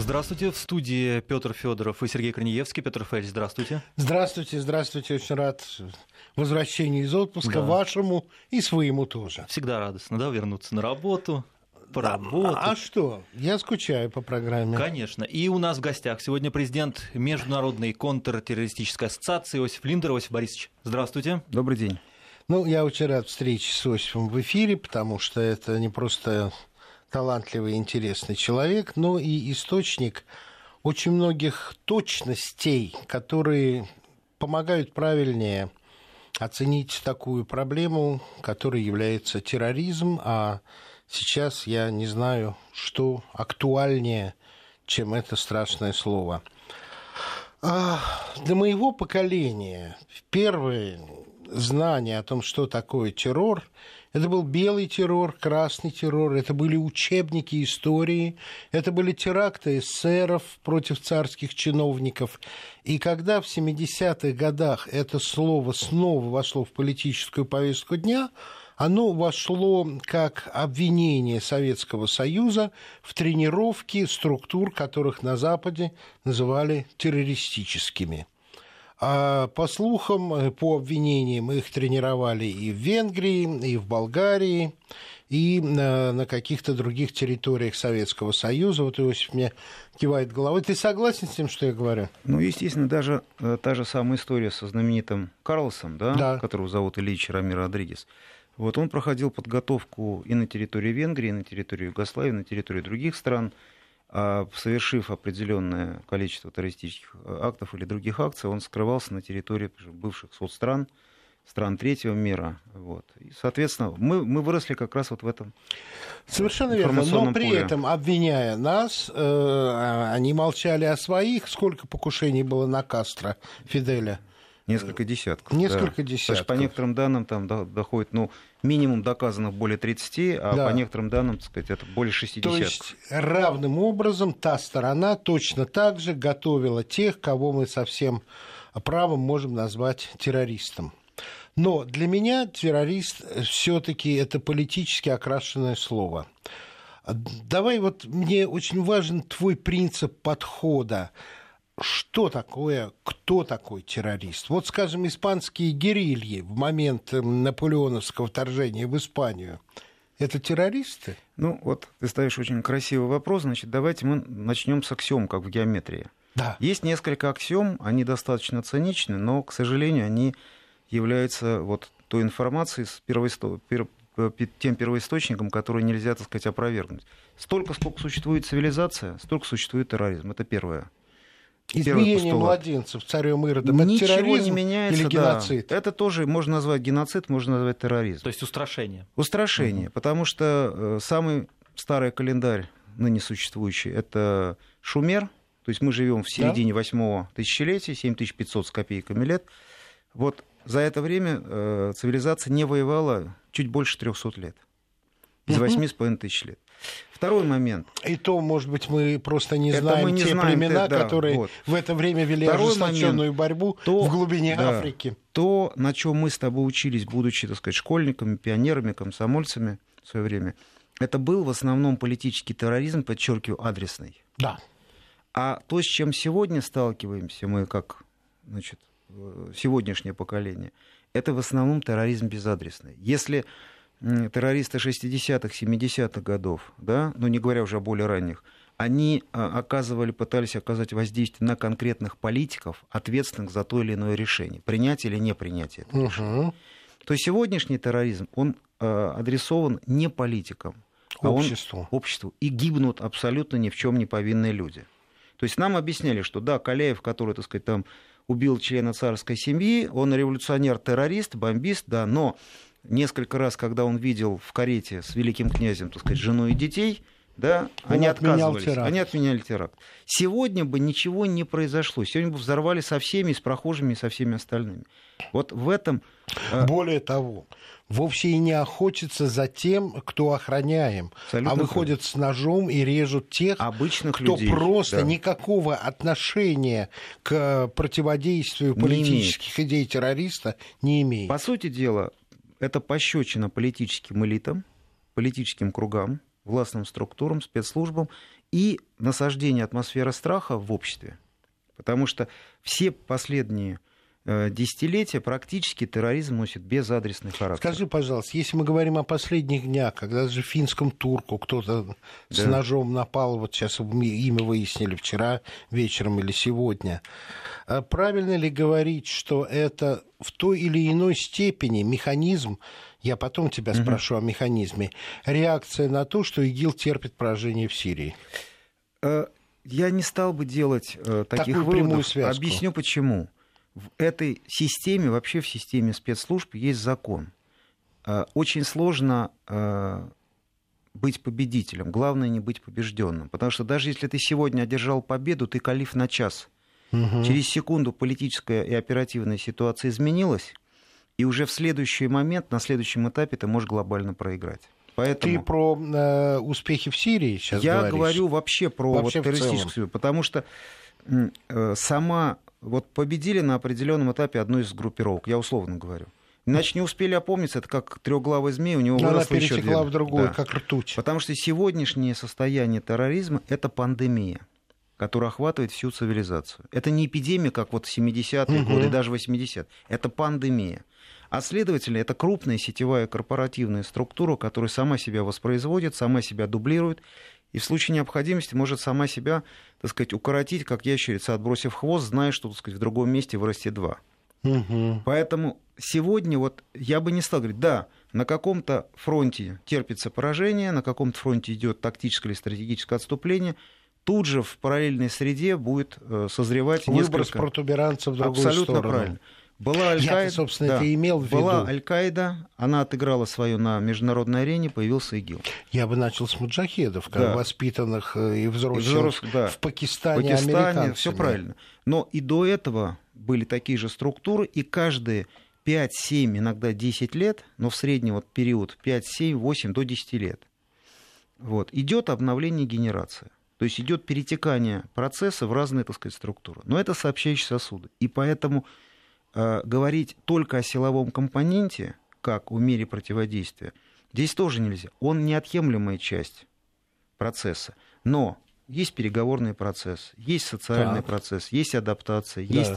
Здравствуйте. В студии Петр Федоров и Сергей Корнеевский. Петр Федорович, здравствуйте. Здравствуйте, здравствуйте. Очень рад возвращению из отпуска да. вашему и своему тоже. Всегда радостно, да, вернуться на работу, поработать. А, а что? Я скучаю по программе. Конечно. И у нас в гостях сегодня президент Международной контртеррористической ассоциации Иосиф Линдер. Иосиф Борисович, здравствуйте. Добрый день. Ну, я очень рад встрече с Иосифом в эфире, потому что это не просто талантливый, интересный человек, но и источник очень многих точностей, которые помогают правильнее оценить такую проблему, которой является терроризм, а сейчас я не знаю, что актуальнее, чем это страшное слово. А для моего поколения первое знание о том, что такое террор, это был белый террор, красный террор, это были учебники истории, это были теракты эсеров против царских чиновников. И когда в 70-х годах это слово снова вошло в политическую повестку дня, оно вошло как обвинение Советского Союза в тренировки структур, которых на Западе называли террористическими. А по слухам, э, по обвинениям, их тренировали и в Венгрии, и в Болгарии, и на, на каких-то других территориях Советского Союза. Вот Иосиф мне кивает головой. Ты согласен с тем, что я говорю? Ну, естественно, даже э, та же самая история со знаменитым Карлосом, да, да. которого зовут Ильич Рамир Родригес. Вот он проходил подготовку и на территории Венгрии, и на территории Югославии, и на территории других стран – совершив определенное количество террористических э, актов или других акций, он скрывался на территории бывших соцстран, стран третьего мира. Вот. И, соответственно, мы, мы выросли как раз вот в этом Совершенно верно. Но при поле. этом, обвиняя нас, э, они молчали о своих. Сколько покушений было на Кастро, Фиделя? Несколько десятков. Несколько да. десятков. Потому по некоторым данным там доходит, ну, минимум доказанных более 30, а да. по некоторым данным, так сказать, это более 60. То есть равным образом та сторона точно так же готовила тех, кого мы совсем правом можем назвать террористом. Но для меня террорист все-таки это политически окрашенное слово. Давай вот мне очень важен твой принцип подхода что такое, кто такой террорист? Вот, скажем, испанские герильи в момент эм, наполеоновского вторжения в Испанию. Это террористы? Ну, вот ты ставишь очень красивый вопрос. Значит, давайте мы начнем с аксиом, как в геометрии. Да. Есть несколько аксиом, они достаточно циничны, но, к сожалению, они являются вот той информацией, с первоисто... тем первоисточником, который нельзя, так сказать, опровергнуть. Столько, сколько существует цивилизация, столько существует терроризм. Это первое. Избиение младенцев царем Иродом это терроризм не меняется, или геноцид? Да. Это тоже можно назвать геноцид, можно назвать терроризм. То есть устрашение. Устрашение, угу. потому что э, самый старый календарь ныне существующий это Шумер, то есть мы живем в середине восьмого да? тысячелетия, 7500 с копейками лет. Вот за это время э, цивилизация не воевала чуть больше 300 лет. Из восьми с половиной тысяч лет. Второй момент. И то, может быть, мы просто не это знаем не те знаем, племена, да, которые вот. в это время вели Второй ожесточенную момент, борьбу то, в глубине да, Африки. То, на чем мы с тобой учились, будучи, так сказать, школьниками, пионерами, комсомольцами в свое время, это был в основном политический терроризм, подчеркиваю, адресный. Да. А то, с чем сегодня сталкиваемся мы, как значит, э, сегодняшнее поколение, это в основном терроризм безадресный. Если террористы 60-х, 70-х годов, да, ну не говоря уже о более ранних, они а, оказывали, пытались оказать воздействие на конкретных политиков, ответственных за то или иное решение, принять или не принять это угу. решение. То есть сегодняшний терроризм, он а, адресован не политикам, обществу. а он обществу. И гибнут абсолютно ни в чем не повинные люди. То есть нам объясняли, что да, Каляев, который, так сказать, там убил члена царской семьи, он революционер-террорист, бомбист, да, но несколько раз, когда он видел в карете с великим князем, так сказать, жену и детей, да, он они отказывались, теракт. они отменяли теракт. Сегодня бы ничего не произошло. Сегодня бы взорвали со всеми, с прохожими, и со всеми остальными. Вот в этом... Э, Более того, вовсе и не охотятся за тем, кто охраняем, Абсолютно а выходят с ножом и режут тех, Обычных кто людей, просто да. никакого отношения к противодействию политических идей террориста не имеет. По сути дела, это пощечина политическим элитам, политическим кругам, властным структурам, спецслужбам и насаждение атмосферы страха в обществе. Потому что все последние десятилетия практически терроризм носит безадресный характер. Скажи, пожалуйста, если мы говорим о последних днях, когда же финском турку кто-то да. с ножом напал, вот сейчас имя выяснили вчера вечером или сегодня, а правильно ли говорить, что это в той или иной степени механизм, я потом тебя угу. спрошу о механизме, реакция на то, что ИГИЛ терпит поражение в Сирии? Э, я не стал бы делать э, таких Такую выводов. Объясню почему в этой системе, вообще в системе спецслужб есть закон. А, очень сложно а, быть победителем. Главное не быть побежденным. Потому что даже если ты сегодня одержал победу, ты калиф на час. Угу. Через секунду политическая и оперативная ситуация изменилась, и уже в следующий момент, на следующем этапе ты можешь глобально проиграть. Поэтому... Ты про э, успехи в Сирии сейчас Я говоришь? говорю вообще про вообще вот, террористическую, потому что э, сама вот победили на определенном этапе одну из группировок, я условно говорю. Иначе не успели опомниться, это как трехглавый змей, у него она перетекла в другую, да. как ртуть. Потому что сегодняшнее состояние терроризма – это пандемия которая охватывает всю цивилизацию. Это не эпидемия, как вот 70-е угу. годы, даже 80-е. Это пандемия. А следовательно, это крупная сетевая корпоративная структура, которая сама себя воспроизводит, сама себя дублирует и в случае необходимости может сама себя, так сказать, укоротить, как ящерица, отбросив хвост, зная, что, так сказать, в другом месте вырастет два. Угу. Поэтому сегодня вот я бы не стал говорить, да, на каком-то фронте терпится поражение, на каком-то фронте идет тактическое или стратегическое отступление, тут же в параллельной среде будет э, созревать Выброс несколько... протуберанцев в другую Абсолютно сторону. правильно. Была Аль-Каида, собственно, да, это имел в виду. Была Аль-Каида, она отыграла свою на международной арене, появился ИГИЛ. Я бы начал с маджахедов, да. воспитанных э, и взрослых, и взрослых да. в Пакистане, в Пакистане все правильно. Но и до этого были такие же структуры, и каждые 5, 7, иногда 10 лет, но в среднем вот период 5, 7, 8 до 10 лет, вот, идет обновление генерации. То есть идет перетекание процесса в разные, так сказать, структуры. Но это сообщающие сосуды. И поэтому говорить только о силовом компоненте, как в мире противодействия, здесь тоже нельзя. Он неотъемлемая часть процесса. Но есть переговорный процесс, есть социальный так. процесс, есть адаптация, да. есть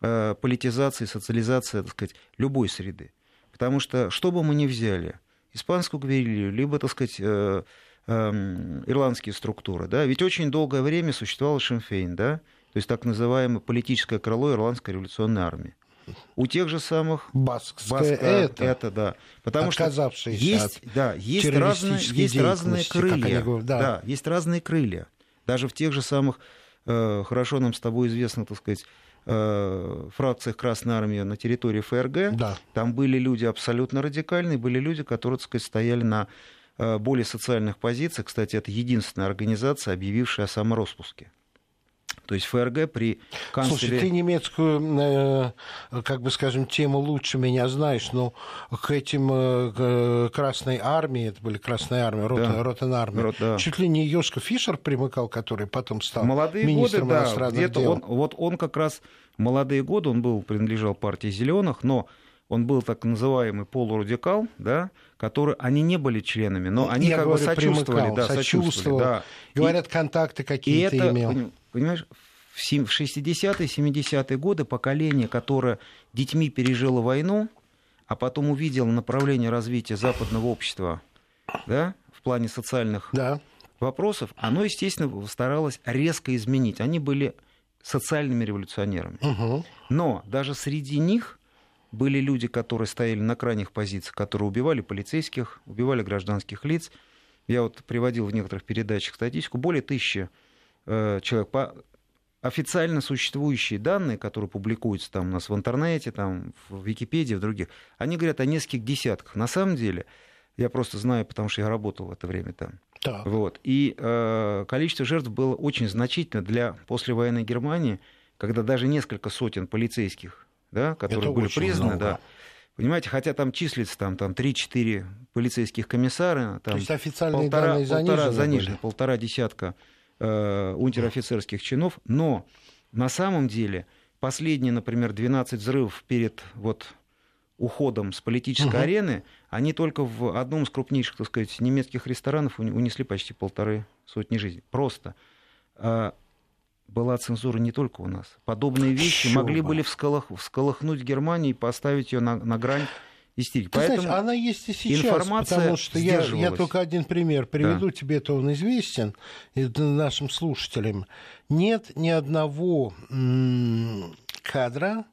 э, политизация, социализация, так сказать, любой среды. Потому что, что бы мы ни взяли, испанскую гверилью, либо, так сказать, э, э, ирландские структуры, да, ведь очень долгое время существовал Шимфейн, да, то есть так называемое политическое крыло ирландской революционной армии у тех же самых Баскское Баска, это, это да, потому что есть, да, есть разные, есть разные крылья, говорят, да. да, есть разные крылья, даже в тех же самых э, хорошо нам с тобой известно, так сказать, э, фракциях Красной Армии на территории ФРГ, да. там были люди абсолютно радикальные, были люди, которые, так сказать, стояли на э, более социальных позициях. Кстати, это единственная организация, объявившая о самороспуске. То есть ФРГ при канцлере... Слушай, ты немецкую, э, как бы скажем, тему лучше меня знаешь, но к этим э, Красной Армии, это были Красная Армия, Рота, да. Ротенармия, Рот, да. чуть ли не Йошка Фишер примыкал, который потом стал молодые министром годы, иностранных да, дел. Он, вот он как раз молодые годы, он был, принадлежал партии зеленых, но он был так называемый полурадикал, да, которые они не были членами, но они Я как говорю, бы сочувствовали, примыкал, да, сочувствовали. Да. Говорят, и, контакты какие-то имел. Понимаешь, в 60-е, 70-е годы поколение, которое детьми пережило войну, а потом увидело направление развития западного общества да, в плане социальных да. вопросов, оно, естественно, старалось резко изменить. Они были социальными революционерами. Угу. Но даже среди них были люди, которые стояли на крайних позициях, которые убивали полицейских, убивали гражданских лиц. Я вот приводил в некоторых передачах статистику. Более тысячи э, человек. По официально существующие данные, которые публикуются там у нас в интернете, там, в Википедии, в других, они говорят о нескольких десятках. На самом деле, я просто знаю, потому что я работал в это время там. Так. Вот. И э, количество жертв было очень значительно для послевоенной Германии, когда даже несколько сотен полицейских, да, которые это были признаны, много. да, Понимаете, хотя там числится там, там 3-4 полицейских комиссара, там То есть официальные полтора, данные занижены, полтора, занижены полтора десятка э, унтер-офицерских чинов, но на самом деле последние, например, 12 взрывов перед вот уходом с политической угу. арены, они только в одном из крупнейших, так сказать, немецких ресторанов унесли почти полторы сотни жизней. Просто а, была цензура не только у нас. Подобные вещи Чё могли бы. были всколох, всколыхнуть Германию и поставить ее на, на грань истерики. Ты Поэтому знаешь, она есть и сейчас, информация потому что я, я только один пример приведу, тебе это он известен, и нашим слушателям. Нет ни одного кадра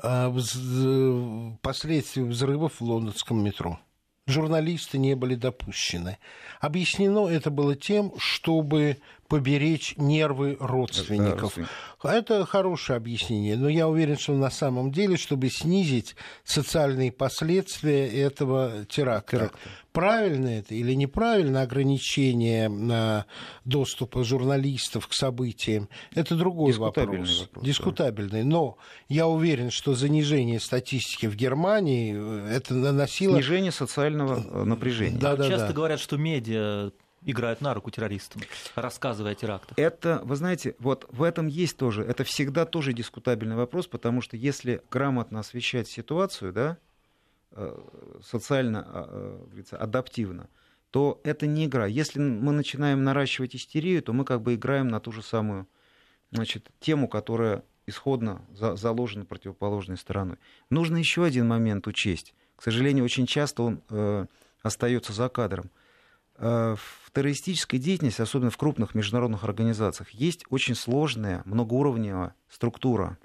а, вз- последствий взрывов в лондонском метро. Журналисты не были допущены. Объяснено это было тем, чтобы поберечь нервы родственников. родственников. Это хорошее объяснение, но я уверен, что на самом деле, чтобы снизить социальные последствия этого теракта. Теракта. Правильно это или неправильно ограничение на доступа журналистов к событиям, это другой Дискутабельный вопрос. вопрос, да. Дискутабельный. Но я уверен, что занижение статистики в Германии э, это наносило... снижение социального э, напряжения. Да, да, Часто да. говорят, что медиа играют на руку террористам, рассказывая о терактах. Это, вы знаете, вот в этом есть тоже, это всегда тоже дискутабельный вопрос, потому что если грамотно освещать ситуацию, да, э, социально, а, э, говорится, адаптивно, то это не игра. Если мы начинаем наращивать истерию, то мы как бы играем на ту же самую значит, тему, которая исходно за- заложена противоположной стороной. Нужно еще один момент учесть. К сожалению, очень часто он э, остается за кадром. Э, В террористической деятельности, особенно в крупных международных организациях, есть очень сложная, многоуровневая структура.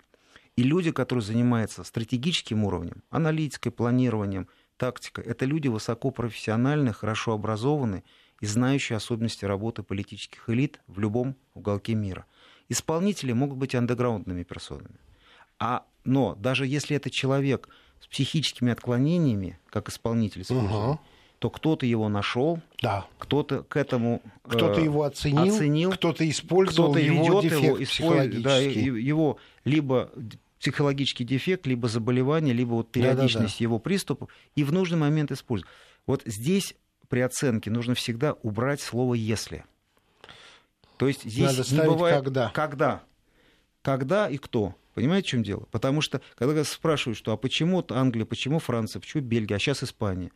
И люди, которые занимаются стратегическим уровнем, аналитикой, планированием, тактикой, это люди высокопрофессиональные, хорошо образованные и знающие особенности работы политических элит в любом уголке мира. Исполнители могут быть андеграундными персонами. А, но даже если это человек с психическими отклонениями, как исполнитель Мгм. То кто-то его нашел, Да. кто-то к этому э, Кто-то его оценил, оценил, кто-то использовал кто-то его ведет дефект его, использует, да, его либо психологический дефект, либо заболевание, либо вот периодичность его приступов, и в нужный момент использует. Вот здесь при оценке нужно всегда убрать слово «если». То есть здесь Надо не бывает «когда». когда. Когда и кто. Понимаете, в чем дело? Потому что, когда спрашивают, что а почему Англия, почему Франция, почему Бельгия, а сейчас Испания,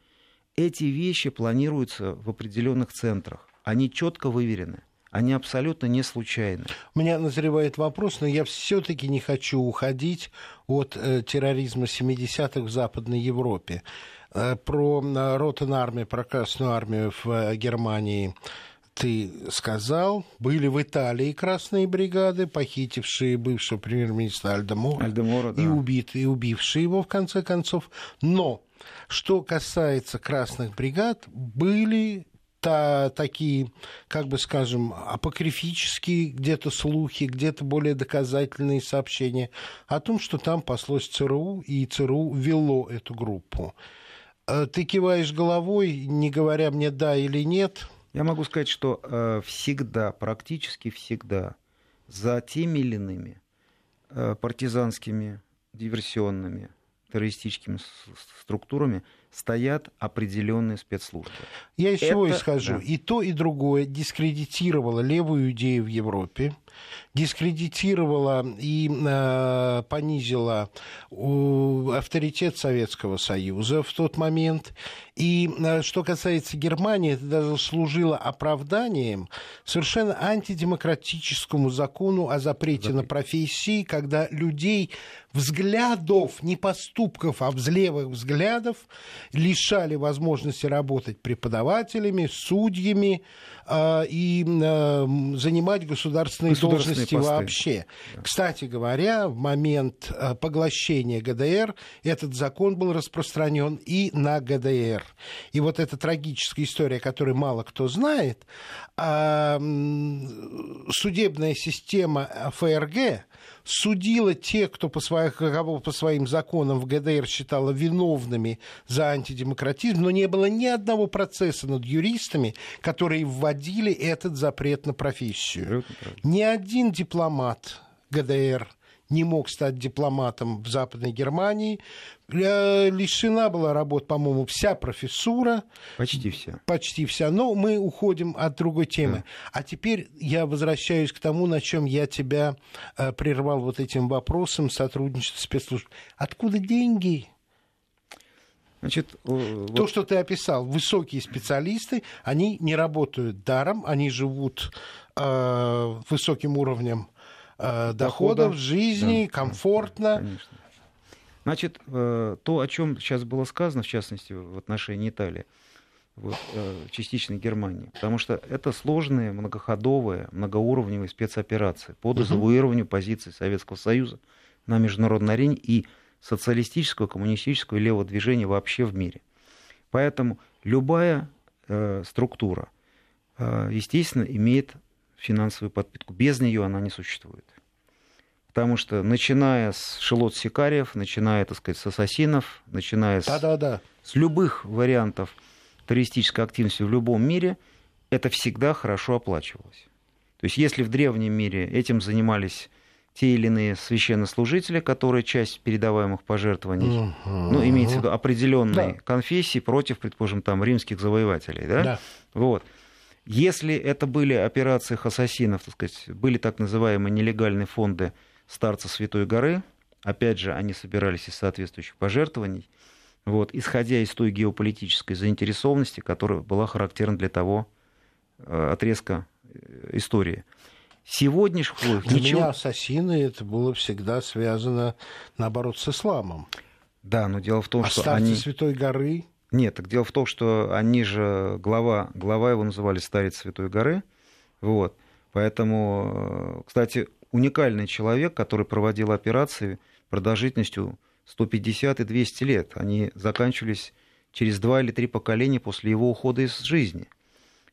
эти вещи планируются в определенных центрах. Они четко выверены. Они абсолютно не случайны. У меня назревает вопрос, но я все-таки не хочу уходить от э, терроризма 70-х в Западной Европе. Э, про э, Ротен-армию, про Красную армию в э, Германии ты сказал. Были в Италии красные бригады, похитившие бывшего премьер-министра Альдемора Альдемора, да. и убитые, и убившие его в конце концов. Но что касается красных бригад, были та, такие, как бы скажем, апокрифические где-то слухи, где-то более доказательные сообщения о том, что там паслось ЦРУ, и ЦРУ вело эту группу. Э, Ты киваешь головой, не говоря мне да или нет. Я могу сказать, что э, всегда, практически всегда за теми или иными э, партизанскими, диверсионными, террористическими структурами стоят определенные спецслужбы. Я из чего Это- исхожу? да. И то, и другое дискредитировало левую идею в Европе, дискредитировало и э, понизило э, авторитет Советского Союза в тот момент. И э, что касается Германии, это даже служило оправданием совершенно антидемократическому закону о запрете на профессии, когда людей взглядов, не поступков, а взлевых взглядов лишали возможности работать преподавателями, судьями э, и э, занимать государственные, Государственные должности посты. вообще. Кстати говоря, в момент э, поглощения ГДР этот закон был распространен и на ГДР. И вот эта трагическая история, которую мало кто знает, а, м, судебная система ФРГ судила тех, кто по, своих, кого по своим законам в ГДР считала виновными за антидемократизм, но не было ни одного процесса над юристами, которые вводили этот запрет на профессию. Ни один дипломат ГДР не мог стать дипломатом в Западной Германии. Э, Лишена была работ, по-моему, вся профессура, Почти все. почти вся. Но мы уходим от другой темы. А теперь я возвращаюсь к тому, на чем я тебя э, прервал вот этим вопросом сотрудничества спецслужб. Откуда деньги? Значит, То, вот... что ты описал, высокие специалисты, они не работают даром, они живут э, высоким уровнем э, доходов, жизни, да. комфортно. Конечно. Значит, э, то, о чем сейчас было сказано, в частности, в отношении Италии, вот, э, частично Германии, потому что это сложные, многоходовые, многоуровневые спецоперации по дезавуированию позиций Советского Союза на международной арене и социалистического, коммунистического и левого движения вообще в мире. Поэтому любая э, структура, э, естественно, имеет финансовую подпитку. Без нее она не существует. Потому что начиная с шелот сикариев, начиная, так сказать, с ассасинов, начиная с, да, да, с любых вариантов террористической активности в любом мире, это всегда хорошо оплачивалось. То есть если в древнем мире этим занимались те или иные священнослужители, которые часть передаваемых пожертвований, uh-huh. ну, имеется в виду определенной да. конфессии против, предположим, там, римских завоевателей, да? да. Вот. Если это были операции ассасинов, так сказать, были так называемые нелегальные фонды старца Святой горы, опять же, они собирались из соответствующих пожертвований, вот, исходя из той геополитической заинтересованности, которая была характерна для того э, отрезка э, истории – сегодняшних Для ничего... меня ассасины это было всегда связано, наоборот, с исламом. Да, но дело в том, а что они... Святой горы? Нет, так дело в том, что они же, глава, глава его называли старец Святой горы, вот, поэтому, э, кстати, уникальный человек, который проводил операции продолжительностью 150 и 200 лет, они заканчивались через два или три поколения после его ухода из жизни,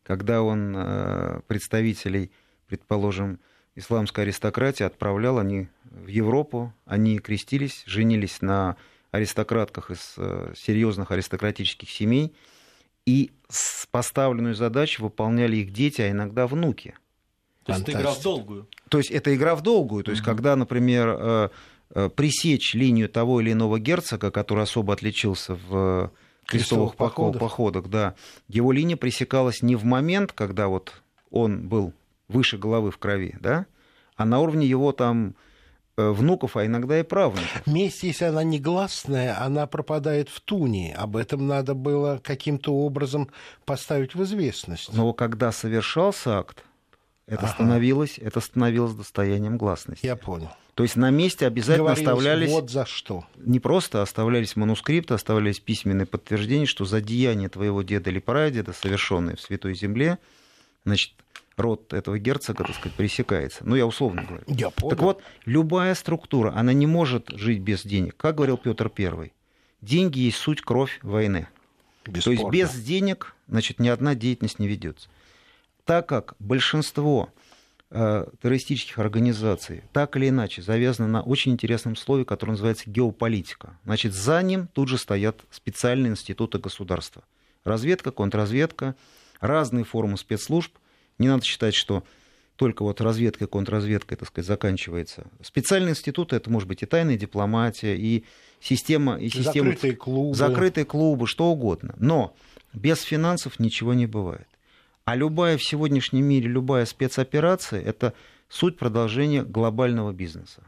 когда он э, представителей предположим, исламская аристократия отправляла они в Европу, они крестились, женились на аристократках из э, серьезных аристократических семей, и поставленную задачу выполняли их дети, а иногда внуки. То есть это игра в долгую. То есть это игра в долгую. То есть, угу. когда, например, э, э, пресечь линию того или иного герцога, который особо отличился в крестовых, походах. походах, да, его линия пресекалась не в момент, когда вот он был выше головы в крови, да, а на уровне его там внуков, а иногда и правнуков. Месть, если она негласная, она пропадает в туне. Об этом надо было каким-то образом поставить в известность. Но когда совершался акт, это, ага. становилось, это становилось достоянием гласности. Я понял. То есть на месте обязательно Говорилось, оставлялись... Вот за что. Не просто оставлялись манускрипты, оставлялись письменные подтверждения, что за деяние твоего деда или прадеда, совершенное в Святой Земле, значит, род этого герцога, так сказать, пресекается. Ну, я условно говорю. Я понял. Так вот, любая структура, она не может жить без денег. Как говорил Петр I, деньги есть суть кровь войны. Бесспорно. То есть без денег, значит, ни одна деятельность не ведется. Так как большинство э, террористических организаций так или иначе завязано на очень интересном слове, которое называется геополитика. Значит, за ним тут же стоят специальные институты государства. Разведка, контрразведка, разные формы спецслужб, не надо считать, что только вот разведка и контрразведка, так сказать, заканчивается. Специальные институты, это может быть и тайная дипломатия, и система... И система закрытые клубы. Закрытые клубы, что угодно. Но без финансов ничего не бывает. А любая в сегодняшнем мире, любая спецоперация, это суть продолжения глобального бизнеса.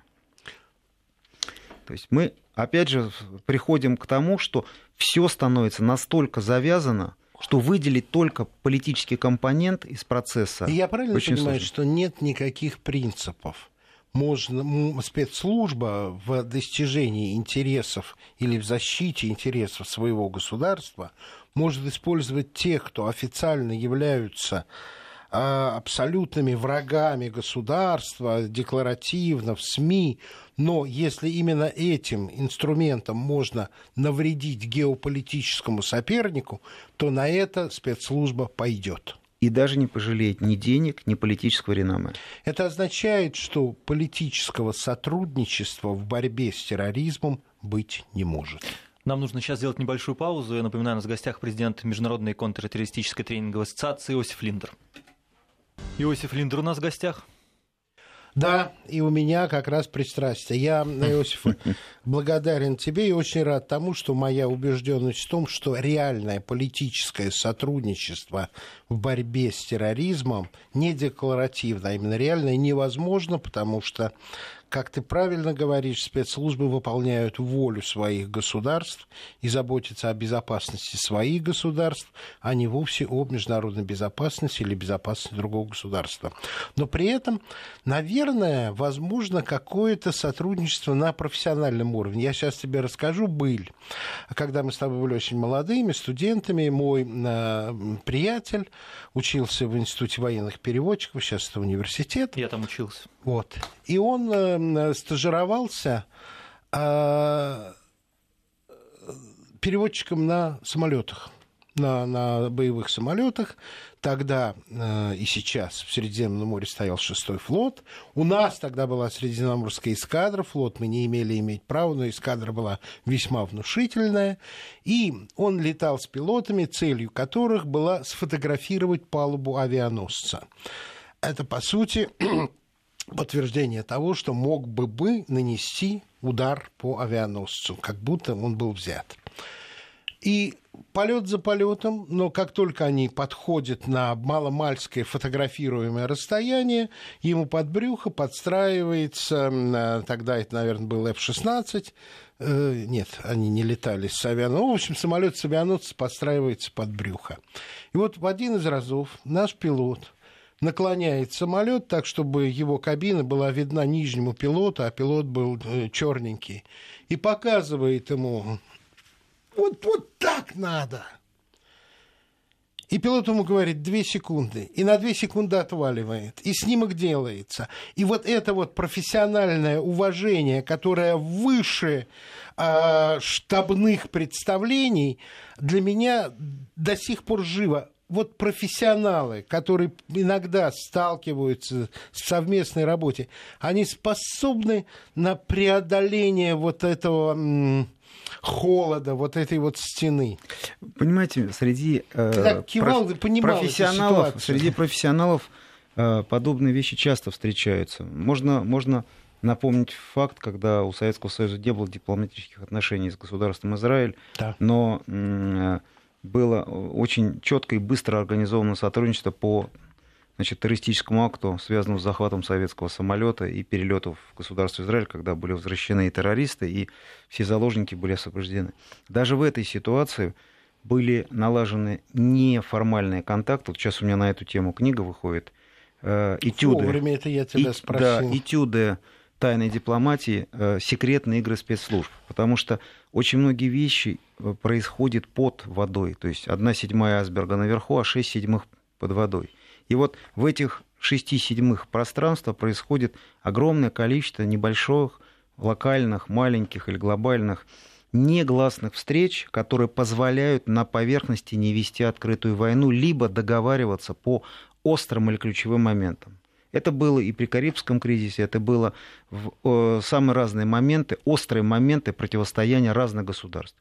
То есть мы, опять же, приходим к тому, что все становится настолько завязано, что выделить только политический компонент из процесса. И я правильно понимаю, сложно. что нет никаких принципов? Можно, спецслужба в достижении интересов или в защите интересов своего государства может использовать тех, кто официально являются абсолютными врагами государства, декларативно, в СМИ, но если именно этим инструментом можно навредить геополитическому сопернику, то на это спецслужба пойдет. И даже не пожалеет ни денег, ни политического реноме. Это означает, что политического сотрудничества в борьбе с терроризмом быть не может. Нам нужно сейчас сделать небольшую паузу. Я напоминаю, у нас в гостях президент Международной контртеррористической тренинговой ассоциации Иосиф Линдер. Иосиф Линдер у нас в гостях. Да, и у меня как раз пристрастие. Я, Иосиф, благодарен тебе и очень рад тому, что моя убежденность в том, что реальное политическое сотрудничество в борьбе с терроризмом не декларативно, а именно реальное невозможно, потому что как ты правильно говоришь, спецслужбы выполняют волю своих государств и заботятся о безопасности своих государств, а не вовсе о международной безопасности или безопасности другого государства. Но при этом, наверное, возможно какое-то сотрудничество на профессиональном уровне. Я сейчас тебе расскажу быль. Когда мы с тобой были очень молодыми, студентами, мой э, приятель учился в Институте военных переводчиков, сейчас это университет. Я там учился. Вот. И он э, стажировался э, переводчиком на самолетах на, на боевых самолетах. Тогда э, и сейчас в Средиземном море стоял шестой флот. У нас тогда была Средиземноморская эскадра, флот мы не имели иметь права, но эскадра была весьма внушительная. И он летал с пилотами, целью которых была сфотографировать палубу авианосца. Это, по сути, подтверждение того, что мог бы бы нанести удар по авианосцу, как будто он был взят. И полет за полетом, но как только они подходят на маломальское фотографируемое расстояние, ему под брюхо подстраивается, тогда это, наверное, был F-16, э, нет, они не летали с авианосцем. Ну, в общем, самолет с авианосца подстраивается под брюхо. И вот в один из разов наш пилот наклоняет самолет так, чтобы его кабина была видна нижнему пилоту, а пилот был э, черненький, и показывает ему вот, вот так надо. И пилот ему говорит, две секунды. И на две секунды отваливает. И снимок делается. И вот это вот профессиональное уважение, которое выше э, штабных представлений, для меня до сих пор живо. Вот профессионалы, которые иногда сталкиваются в совместной работе, они способны на преодоление вот этого холода, вот этой вот стены. Понимаете, среди э, кивал, проф... профессионалов, среди профессионалов э, подобные вещи часто встречаются. Можно, можно напомнить факт, когда у Советского Союза не было дипломатических отношений с государством Израиль, да. но э, было очень четко и быстро организовано сотрудничество по значит, террористическому акту, связанному с захватом советского самолета и перелетов в государство Израиль, когда были возвращены и террористы, и все заложники были освобождены. Даже в этой ситуации были налажены неформальные контакты. Вот сейчас у меня на эту тему книга выходит. Э, этюды. Вовремя это я тебя и, спросил. Да, этюды тайной дипломатии, э, секретные игры спецслужб. Потому что очень многие вещи э, происходят под водой. То есть одна седьмая айсберга наверху, а шесть седьмых под водой. И вот в этих шести седьмых пространства происходит огромное количество небольших, локальных, маленьких или глобальных негласных встреч, которые позволяют на поверхности не вести открытую войну, либо договариваться по острым или ключевым моментам. Это было и при Карибском кризисе, это было в э, самые разные моменты, острые моменты противостояния разных государств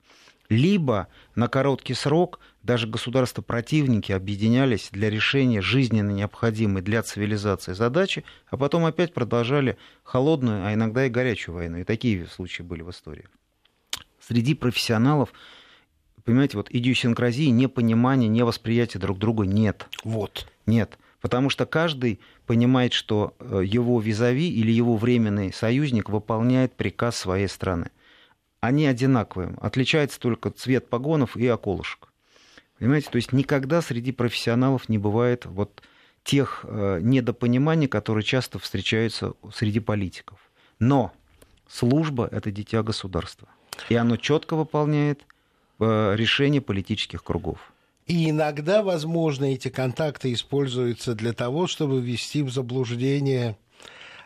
либо на короткий срок даже государства-противники объединялись для решения жизненно необходимой для цивилизации задачи, а потом опять продолжали холодную, а иногда и горячую войну. И такие случаи были в истории. Среди профессионалов, понимаете, вот идиосинкразии, непонимания, невосприятия друг друга нет. Вот. Нет. Потому что каждый понимает, что э, его визави или его временный союзник выполняет приказ своей страны они одинаковые. Отличается только цвет погонов и околышек. Понимаете, то есть никогда среди профессионалов не бывает вот тех э, недопониманий, которые часто встречаются среди политиков. Но служба – это дитя государства. И оно четко выполняет э, решения политических кругов. И иногда, возможно, эти контакты используются для того, чтобы ввести в заблуждение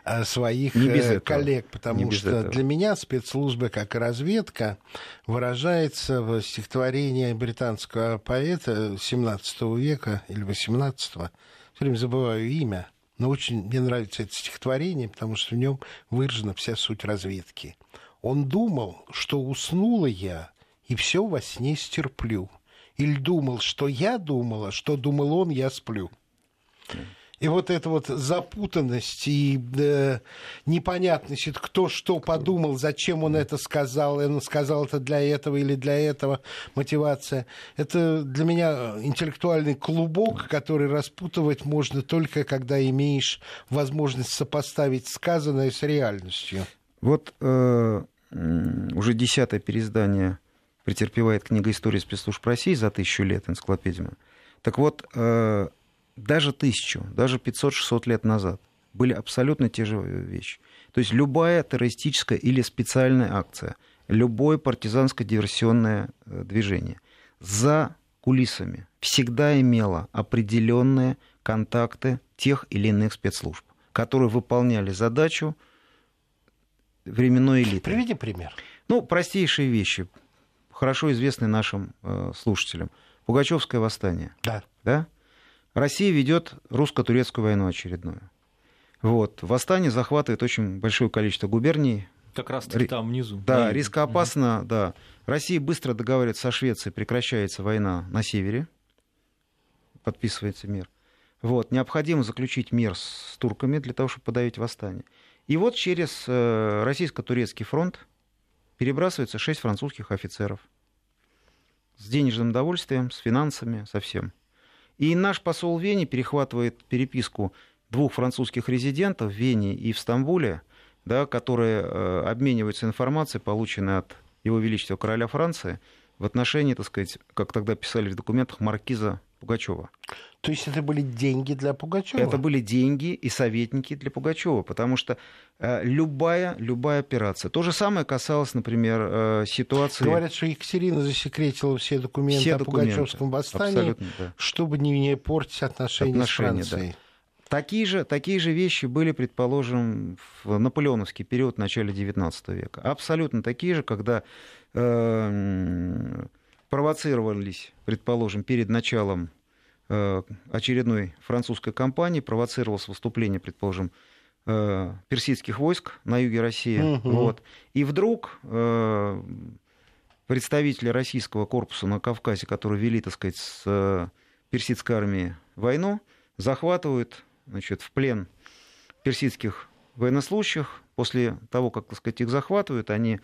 Э, своих э, коллег, потому что этого. для меня спецслужбы, как разведка, выражается в стихотворении британского поэта 17 века или 18 все время забываю имя, но очень мне нравится это стихотворение, потому что в нем выражена вся суть разведки. Он думал, что уснула я, и все во сне стерплю. Или думал, что я думала, что думал он, я сплю. И вот эта вот запутанность и э, непонятность, кто что подумал, зачем он это сказал, он сказал это для этого или для этого, мотивация. Это для меня интеллектуальный клубок, который распутывать можно только, когда имеешь возможность сопоставить сказанное с реальностью. Вот э, уже десятое переиздание претерпевает книга истории спецслужб России за тысячу лет энциклопедия. Так вот, э, даже тысячу, даже 500-600 лет назад были абсолютно те же вещи. То есть любая террористическая или специальная акция, любое партизанско-диверсионное э, движение за кулисами всегда имело определенные контакты тех или иных спецслужб, которые выполняли задачу временной элиты. Приведи пример. Ну, простейшие вещи, хорошо известные нашим э, слушателям. Пугачевское восстание. Да. Да? Россия ведет русско-турецкую войну очередную. Вот. Восстание захватывает очень большое количество губерний. Как раз таки там внизу. Да, рискоопасно, угу. да. Россия быстро договаривается со Швецией, прекращается война на севере, подписывается мир. Вот. Необходимо заключить мир с турками для того, чтобы подавить восстание. И вот через э, российско-турецкий фронт перебрасывается шесть французских офицеров с денежным довольствием, с финансами, со всем. И наш посол в Вене перехватывает переписку двух французских резидентов в Вене и в Стамбуле, да, которые э, обмениваются информацией, полученной от Его Величества Короля Франции, в отношении, так сказать, как тогда писали в документах, маркиза Пугачева. То есть это были деньги для Пугачева? Это были деньги и советники для Пугачева, потому что э, любая, любая операция. То же самое касалось, например, э, ситуации... Говорят, что Екатерина засекретила все документы все о документы. Пугачевском восстании, да. чтобы не, не портить отношения, отношения с Францией. Да. Такие же, такие же вещи были, предположим, в наполеоновский период, в начале XIX века. Абсолютно такие же, когда э, провоцировались, предположим, перед началом э, очередной французской кампании, провоцировалось выступление, предположим, э, персидских войск на юге России. Угу. Вот. И вдруг э, представители российского корпуса на Кавказе, которые вели, так сказать, с персидской армией войну, захватывают значит, в плен персидских военнослужащих. После того, как так сказать, их захватывают, они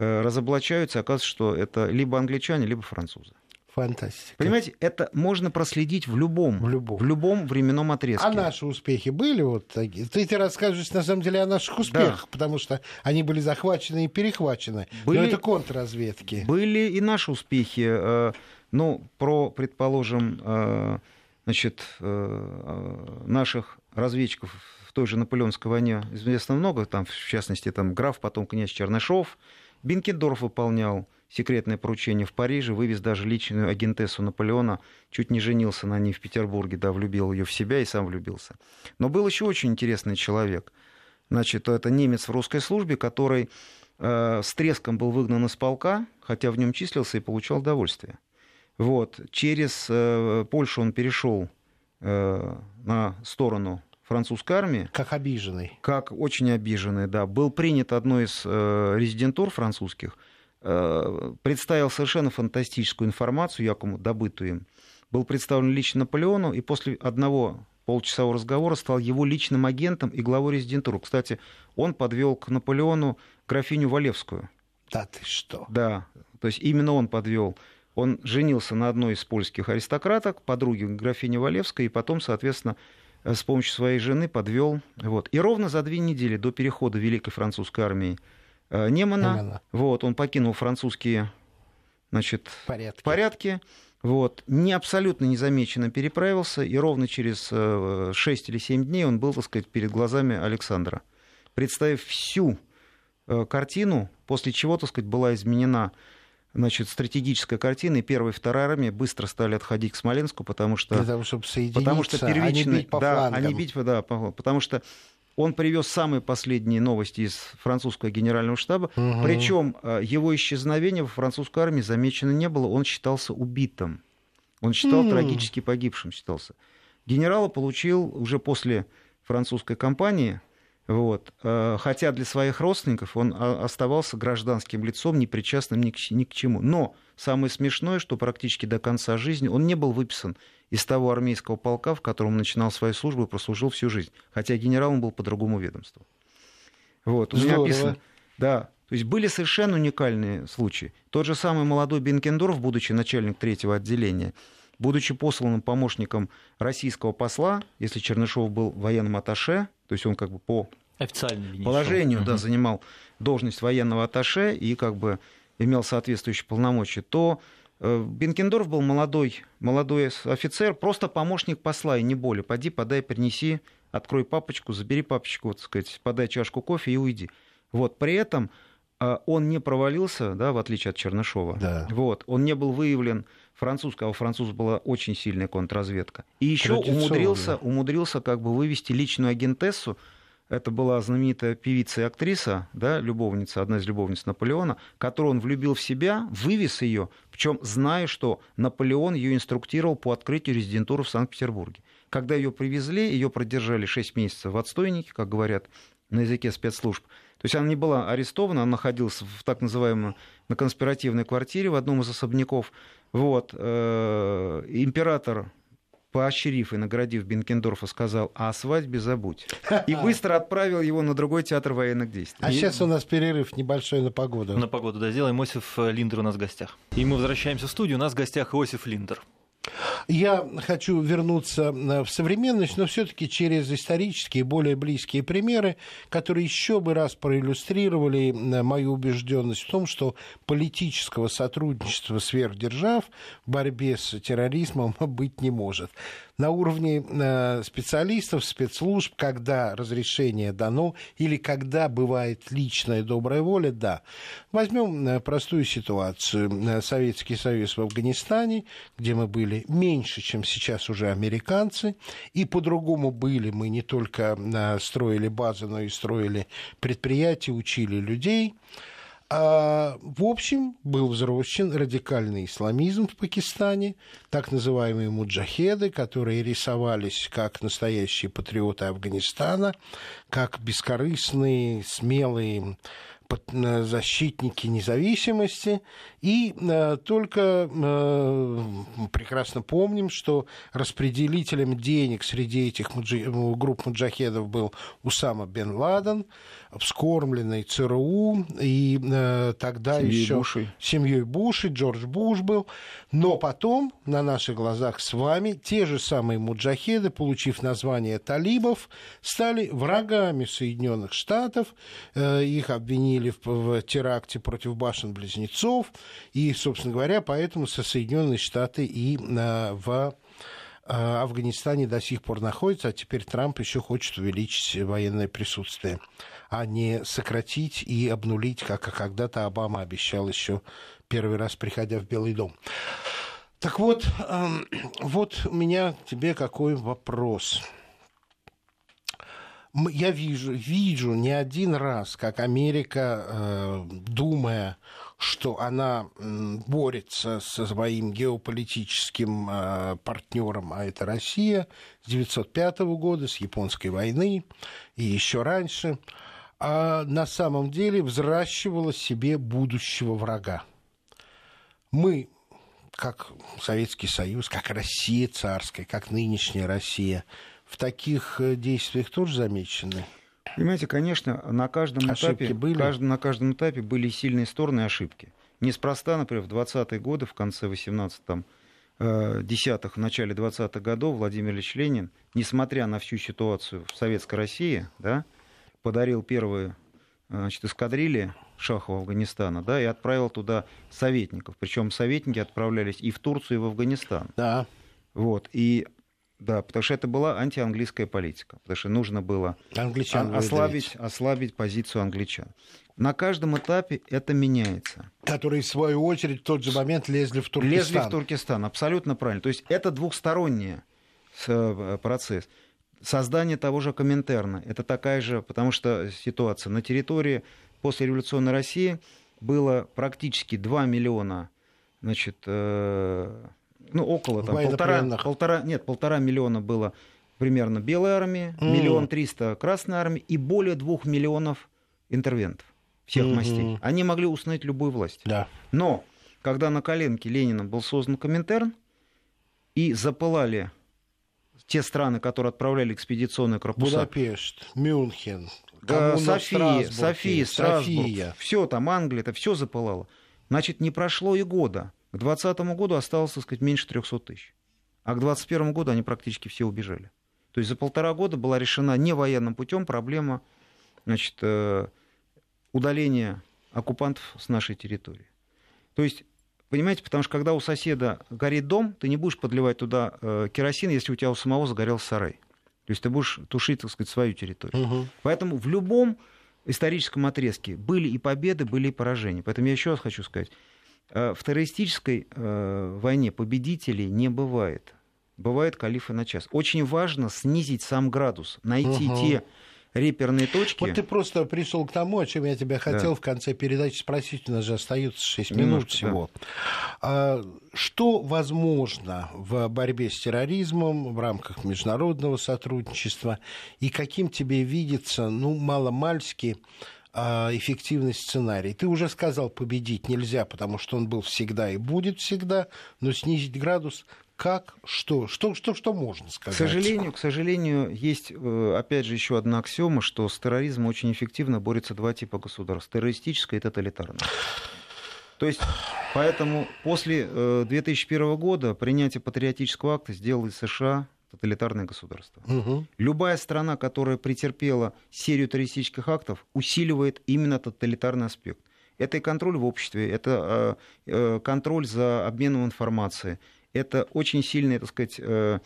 разоблачаются, оказывается, что это либо англичане, либо французы. Фантастика. Понимаете, это можно проследить в любом, в любом, в любом временном отрезке. А наши успехи были вот такие? Ты, ты расскажешь, на самом деле, о наших успехах, да. потому что они были захвачены и перехвачены. Были, Но это контрразведки. Были и наши успехи. Э, ну, про, предположим, э, значит, наших разведчиков в той же Наполеонской войне известно много, там, в частности, там, граф, потом князь Чернышов, Бенкендорф выполнял секретное поручение в Париже, вывез даже личную агентессу Наполеона, чуть не женился на ней в Петербурге, да, влюбил ее в себя и сам влюбился. Но был еще очень интересный человек. Значит, это немец в русской службе, который э, с треском был выгнан из полка, хотя в нем числился и получал удовольствие. Вот. Через э, Польшу он перешел э, на сторону французской армии. Как обиженный. Как очень обиженный, да. Был принят одной из э, резидентур французских, э, представил совершенно фантастическую информацию, якобы добытую им. Был представлен лично Наполеону, и после одного полчасового разговора стал его личным агентом и главой резидентуры. Кстати, он подвел к Наполеону графиню Валевскую. Да ты что? Да, то есть именно он подвел. Он женился на одной из польских аристократок, подруге графини Валевской, и потом, соответственно, с помощью своей жены подвел. Вот. И ровно за две недели до перехода Великой французской армии э, Немана, Немана. Вот, он покинул французские значит, порядки. порядки вот, не абсолютно незамеченно переправился, и ровно через 6 э, или 7 дней он был, так сказать, перед глазами Александра. Представив всю картину, после чего, так сказать, была изменена значит, стратегическая картина, и первая и вторая армия быстро стали отходить к Смоленску, потому что... Для того, чтобы соединиться, потому что первичный, а не бить по да, флангам. А не бить, да, потому что он привез самые последние новости из французского генерального штаба. Угу. Причем э, его исчезновение во французской армии замечено не было. Он считался убитым. Он считал угу. трагически погибшим, считался. Генерала получил уже после французской кампании Вот. Э, хотя для своих родственников он оставался гражданским лицом, непричастным ни к, ни к чему. Но самое смешное, что практически до конца жизни он не был выписан из того армейского полка, в котором начинал свою службу и прослужил всю жизнь. Хотя генералом был по другому ведомству. Вот. У меня описано, да, то есть были совершенно уникальные случаи. Тот же самый молодой Бенкендорф, будучи начальник третьего отделения, будучи посланным помощником российского посла, если Чернышов был военным атташе, то есть он как бы по положению да, занимал должность военного атташе и как бы имел соответствующие полномочия, то э, Бенкендорф был молодой, молодой офицер, просто помощник посла и не более. Поди, подай, принеси, открой папочку, забери папочку, так сказать, подай чашку кофе и уйди. Вот, при этом а, он не провалился, да, в отличие от Чернышова. Да. Вот, он не был выявлен французской, а у французов была очень сильная контрразведка. И еще умудрился, умудрился как бы вывести личную агентессу, это была знаменитая певица и актриса, да, любовница, одна из любовниц Наполеона, которую он влюбил в себя, вывез ее, причем зная, что Наполеон ее инструктировал по открытию резидентуры в Санкт-Петербурге. Когда ее привезли, ее продержали 6 месяцев в отстойнике, как говорят на языке спецслужб. То есть она не была арестована, она находилась в так называемой на конспиративной квартире в одном из особняков. Вот. Э, император поощрив и наградив Бенкендорфа, сказал, а о свадьбе забудь. И быстро отправил его на другой театр военных действий. А сейчас у нас перерыв небольшой на погоду. На погоду, да, сделаем. Иосиф Линдер у нас в гостях. И мы возвращаемся в студию. У нас в гостях Иосиф Линдер. Я хочу вернуться э, в современность, но все-таки через исторические, более близкие примеры, которые еще бы раз проиллюстрировали мою убежденность в том, что политического сотрудничества сверхдержав в борьбе с терроризмом быть не может на уровне э, специалистов, спецслужб, когда разрешение дано или когда бывает личная добрая воля, да. Возьмем э, простую ситуацию. Э, Советский Союз в Афганистане, где мы были меньше, чем сейчас уже американцы, и по-другому были. Мы не только строили базы, но и строили предприятия, учили людей. А, в общем, был взросшен радикальный исламизм в Пакистане, так называемые муджахеды, которые рисовались как настоящие патриоты Афганистана, как бескорыстные, смелые защитники независимости. И э, только э, прекрасно помним, что распределителем денег среди этих муджи, групп муджахедов был Усама бен Ладен, вскормленный ЦРУ, и э, тогда семьей еще Буши. семьей Буши, Джордж Буш был. Но потом на наших глазах с вами те же самые муджахеды, получив название талибов, стали врагами Соединенных Штатов. Э, их обвинили в, в теракте против башен-близнецов. И, собственно говоря, поэтому со Соединенные Штаты и э, в э, Афганистане до сих пор находится, а теперь Трамп еще хочет увеличить военное присутствие а не сократить и обнулить, как когда-то Обама обещал еще первый раз, приходя в Белый дом. Так вот, эм, вот у меня тебе какой вопрос. Я вижу, вижу не один раз, как Америка, э, думая, что она борется со своим геополитическим э, партнером, а это Россия, с 1905 года, с японской войны и еще раньше, а на самом деле взращивала себе будущего врага. Мы, как Советский Союз, как Россия царская, как нынешняя Россия, в таких э, действиях тоже замечены? Понимаете, конечно, на каждом, этапе, были? Кажд, на каждом этапе были сильные стороны и ошибки. Неспроста, например, в 20-е годы, в конце 18-х, э, десятых, в начале 20-х годов Владимир Ильич Ленин, несмотря на всю ситуацию в Советской России, да, подарил первые значит, эскадрильи Шаху Афганистана, да, и отправил туда советников. Причем советники отправлялись и в Турцию, и в Афганистан. Да. Вот. И да, потому что это была антианглийская политика, потому что нужно было Англичан ослабить, ослабить позицию англичан. На каждом этапе это меняется. Которые, в свою очередь, в тот же момент лезли в Туркестан. Лезли в Туркестан, абсолютно правильно. То есть это двухсторонний э, процесс создание того же Коминтерна. Это такая же, потому что ситуация на территории послереволюционной России было практически 2 миллиона, значит, э, ну, около там, полтора, полтора, нет, полтора миллиона было примерно белой армии, Мгм. миллион триста красной армии и более двух миллионов интервентов всех Мгм. мастей. Они могли установить любую власть. Да. Но когда на коленке Ленина был создан Коминтерн и запылали те страны, которые отправляли экспедиционные корпуса, Будапешт, Мюнхен, коммуна София, Страсбурге, София, Страсбург, София. все там, Англия, это все запылало. Значит, не прошло и года. К 2020 году осталось, так сказать, меньше 300 тысяч. А к 2021 году они практически все убежали. То есть за полтора года была решена не военным путем проблема значит, э, удаления оккупантов с нашей территории. То есть, понимаете, потому что когда у соседа горит дом, ты не будешь подливать туда э, керосин, если у тебя у самого загорелся сарай. То есть ты будешь тушить, так сказать, свою территорию. Мгм. Поэтому в любом историческом отрезке были и победы, были и поражения. Поэтому я еще раз хочу сказать, э, в террористической э, войне победителей не бывает. Бывают калифы на час. Очень важно снизить сам градус, найти Мгм. те реперные точки. Вот ты просто пришел к тому, о чем я тебя хотел Да. в конце передачи спросить. У нас же остается 6 Немножко, минут всего. А что возможно в борьбе с терроризмом в рамках международного сотрудничества? И каким тебе видится, ну, маломальски, а, эффективный сценарий? Ты уже сказал, победить нельзя, потому что он был всегда и будет всегда, но снизить градус как, что, что, что, что можно К сказать? сожалению, к сожалению, есть, э, опять же, еще одна аксиома, что с терроризмом очень эффективно борются два типа государств. Террористическое и тоталитарное. То есть, поэтому после э, 2001 года принятие патриотического акта сделало из США тоталитарное государство. Мгм. Любая страна, которая претерпела серию террористических актов, усиливает именно тоталитарный аспект. Это и контроль в обществе, это э, э, контроль за обменом информацией, это очень сильный, так сказать, э,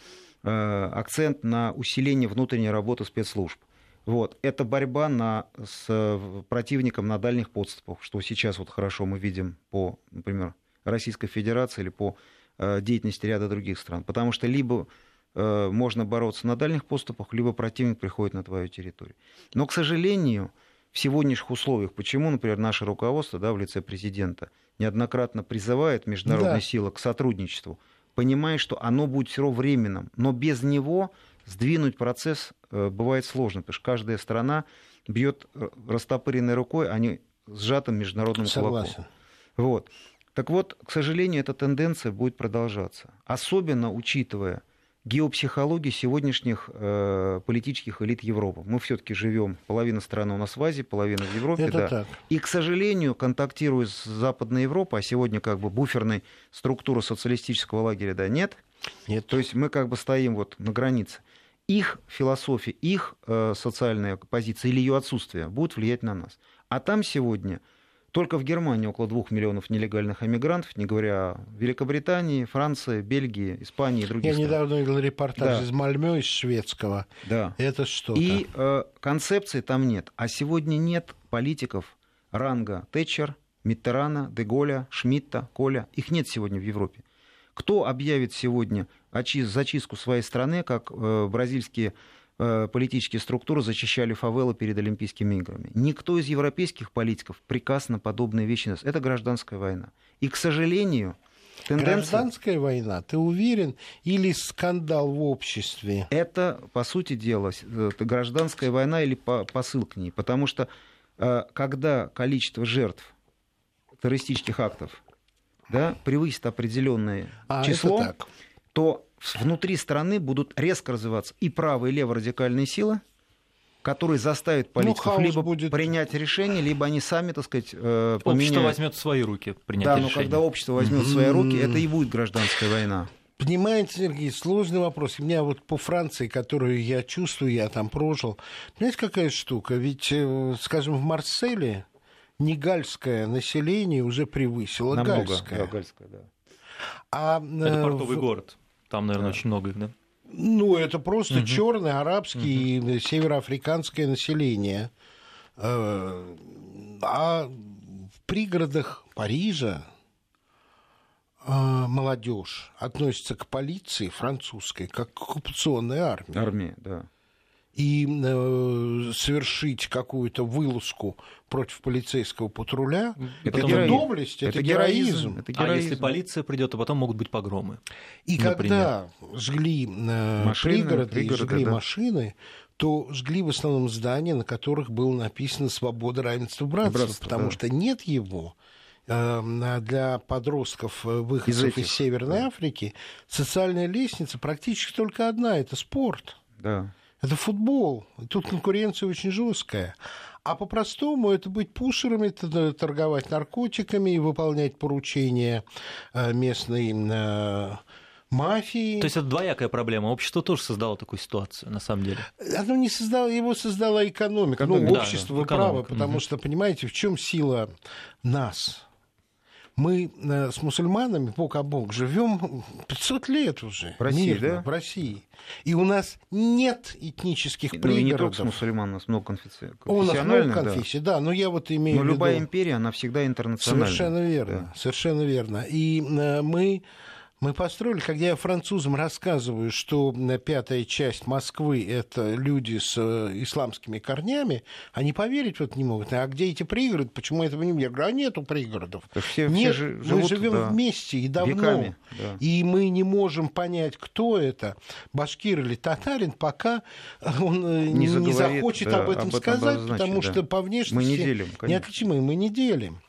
э, акцент на усиление внутренней работы спецслужб. Вот. Это борьба на, с э, противником на дальних подступах, что сейчас вот хорошо мы видим по, например, Российской Федерации или по э, деятельности ряда других стран. Потому что либо э, можно бороться на дальних подступах, либо противник приходит на твою территорию. Но, к сожалению, в сегодняшних условиях, почему, например, наше руководство да, в лице президента неоднократно призывает международные Да. силы к сотрудничеству, понимая, что оно будет все равно временным, но без него сдвинуть процесс э, бывает сложно, потому что каждая страна бьет э, растопыренной рукой, а не сжатым международным кулаком. Согласен. Вот. Так вот, к сожалению, эта тенденция будет продолжаться. Особенно учитывая геопсихологию сегодняшних э, политических элит Европы. Мы все-таки живем, половина страны у нас в Азии, половина в Европе. Это да. так. И, к сожалению, контактируя с Западной Европой, а сегодня как бы буферной структуры социалистического лагеря да, нет, Нет. то есть мы как бы стоим вот на границе. Их философия, их э, социальная позиция или ее отсутствие будут влиять на нас. А там сегодня только в Германии около двух миллионов нелегальных эмигрантов, не говоря о Великобритании, Франции, Бельгии, Испании и других Я странах. недавно видел репортаж Да. из Мальмё, из шведского. Да. Это что-то. И э, концепции там нет. А сегодня нет политиков ранга Тэтчер, Миттерана, Деголя, Шмидта, Коля. Их нет сегодня в Европе. Кто объявит сегодня зачистку своей страны, как э, бразильские политические структуры зачищали фавелы перед Олимпийскими играми? Никто из европейских политиков приказ на подобные вещи не даст. Это гражданская война. И, к сожалению, тенденция... Гражданская война, ты уверен? Или скандал в обществе? Это, по сути дела, э, гражданская война или по- посыл к ней. Потому что э, когда количество жертв террористических актов да, превысит определенное А, число, то внутри страны будут резко развиваться и правые, и леворадикальные силы, которые заставят политиков Ну, либо будет. принять решение, либо они сами, так сказать, э, Общество поменяют. возьмет в свои руки принятие Да, но решения. когда общество возьмет в свои руки, это и будет гражданская война. Понимаете, Сергей, сложный вопрос. У меня вот по Франции, которую я чувствую, я там прожил. Понимаете, какая штука? Ведь, э, скажем, в Марселе негальское население уже превысило Намного. гальское. Да, гальское, да. А, Это э, портовый в- город. Там, наверное, очень много их, да? Ну, это просто Мгм. черный, арабский и североафриканское население. Э, А в пригородах Парижа э, молодежь относится к полиции французской как к оккупационной армии. Армия, да. И э, совершить какую-то вылазку против полицейского патруля, это, это героизм. доблесть, это, это героизм. Это героизм. А если полиция придет, то потом могут быть погромы. И например. когда жгли э, машины, пригороды, пригороды, жгли да. машины, то жгли в основном здания, на которых было написано «Свобода, равенство, братство», братство потому да. что нет его э, для подростков, э, выходцев из, этих, из Северной да. Африки, социальная лестница практически только одна – это спорт. Да. Это футбол. Тут конкуренция очень жесткая. А по-простому это быть пушерами, это торговать наркотиками и выполнять поручения э, местной э, мафии. То есть это двоякая проблема. Общество тоже создало такую ситуацию, на самом деле. Оно не создало, его создала экономика. экономика ну, общество, да, вы правы, потому угу. что, понимаете, в чем сила нас? Мы э, с мусульманами бок о бок живем 500 лет уже. В России, мирно, да? В России. И у нас нет этнических ну, пригородов. И не только с мусульман, у нас много конфессий. У нас много конфессий, да. да, но я вот имею но в виду... любая империя, она всегда интернациональная. Совершенно верно, да. совершенно верно. И э, мы мы построили, когда я французам рассказываю, что пятая часть Москвы – это люди с э, исламскими корнями, они поверить в это не могут. А где эти пригороды? Почему этого не Я говорю, а нету пригородов. Все, Нет, все живут, мы живем да, вместе и давно. Веками, да. И мы не можем понять, кто это, башкир или татарин, пока он э, не, не захочет да, об этом об сказать, потому да. что по внешности мы не делим, неотличимы, мы не делим.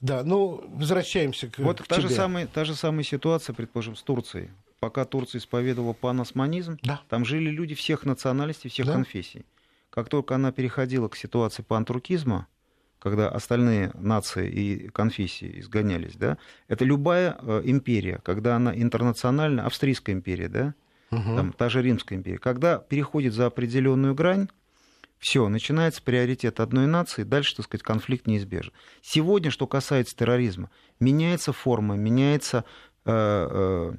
Да, ну, возвращаемся к Вот к та, тебе. Же самая, та же самая ситуация, предположим, с Турцией. Пока Турция исповедовала паносманизм, да. там жили люди всех национальностей, всех да. конфессий. Как только она переходила к ситуации пантуркизма, когда остальные нации и конфессии изгонялись, да, это любая э, империя, когда она интернациональная, австрийская империя, да, угу. там, та же Римская империя, когда переходит за определенную грань, все, начинается приоритет одной нации, дальше, так сказать, конфликт неизбежен. Сегодня, что касается терроризма, меняется форма, меняются э,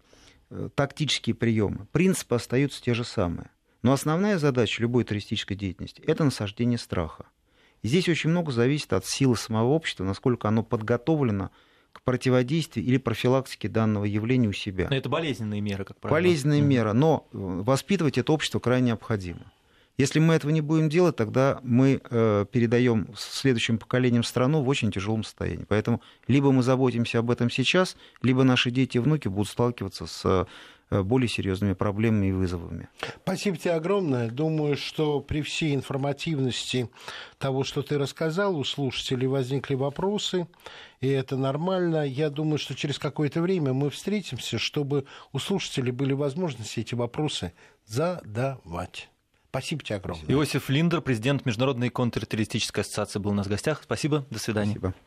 э, тактические приемы. Принципы остаются те же самые. Но основная задача любой террористической деятельности – это насаждение страха. И здесь очень много зависит от силы самого общества, насколько оно подготовлено к противодействию или профилактике данного явления у себя. Но это болезненные меры, как правило. Болезненные mm-hmm. меры, но воспитывать это общество крайне необходимо. Если мы этого не будем делать, тогда мы э, передаем следующим поколениям страну в очень тяжелом состоянии. Поэтому либо мы заботимся об этом сейчас, либо наши дети и внуки будут сталкиваться с э, более серьезными проблемами и вызовами. Спасибо тебе огромное. Думаю, что при всей информативности того, что ты рассказал, у слушателей возникли вопросы, и это нормально. Я думаю, что через какое-то время мы встретимся, чтобы у слушателей были возможности эти вопросы задавать. Спасибо тебе огромное. Иосиф Линдер, президент Международной контртеррористической ассоциации, был у нас в гостях. Спасибо, до свидания. Спасибо.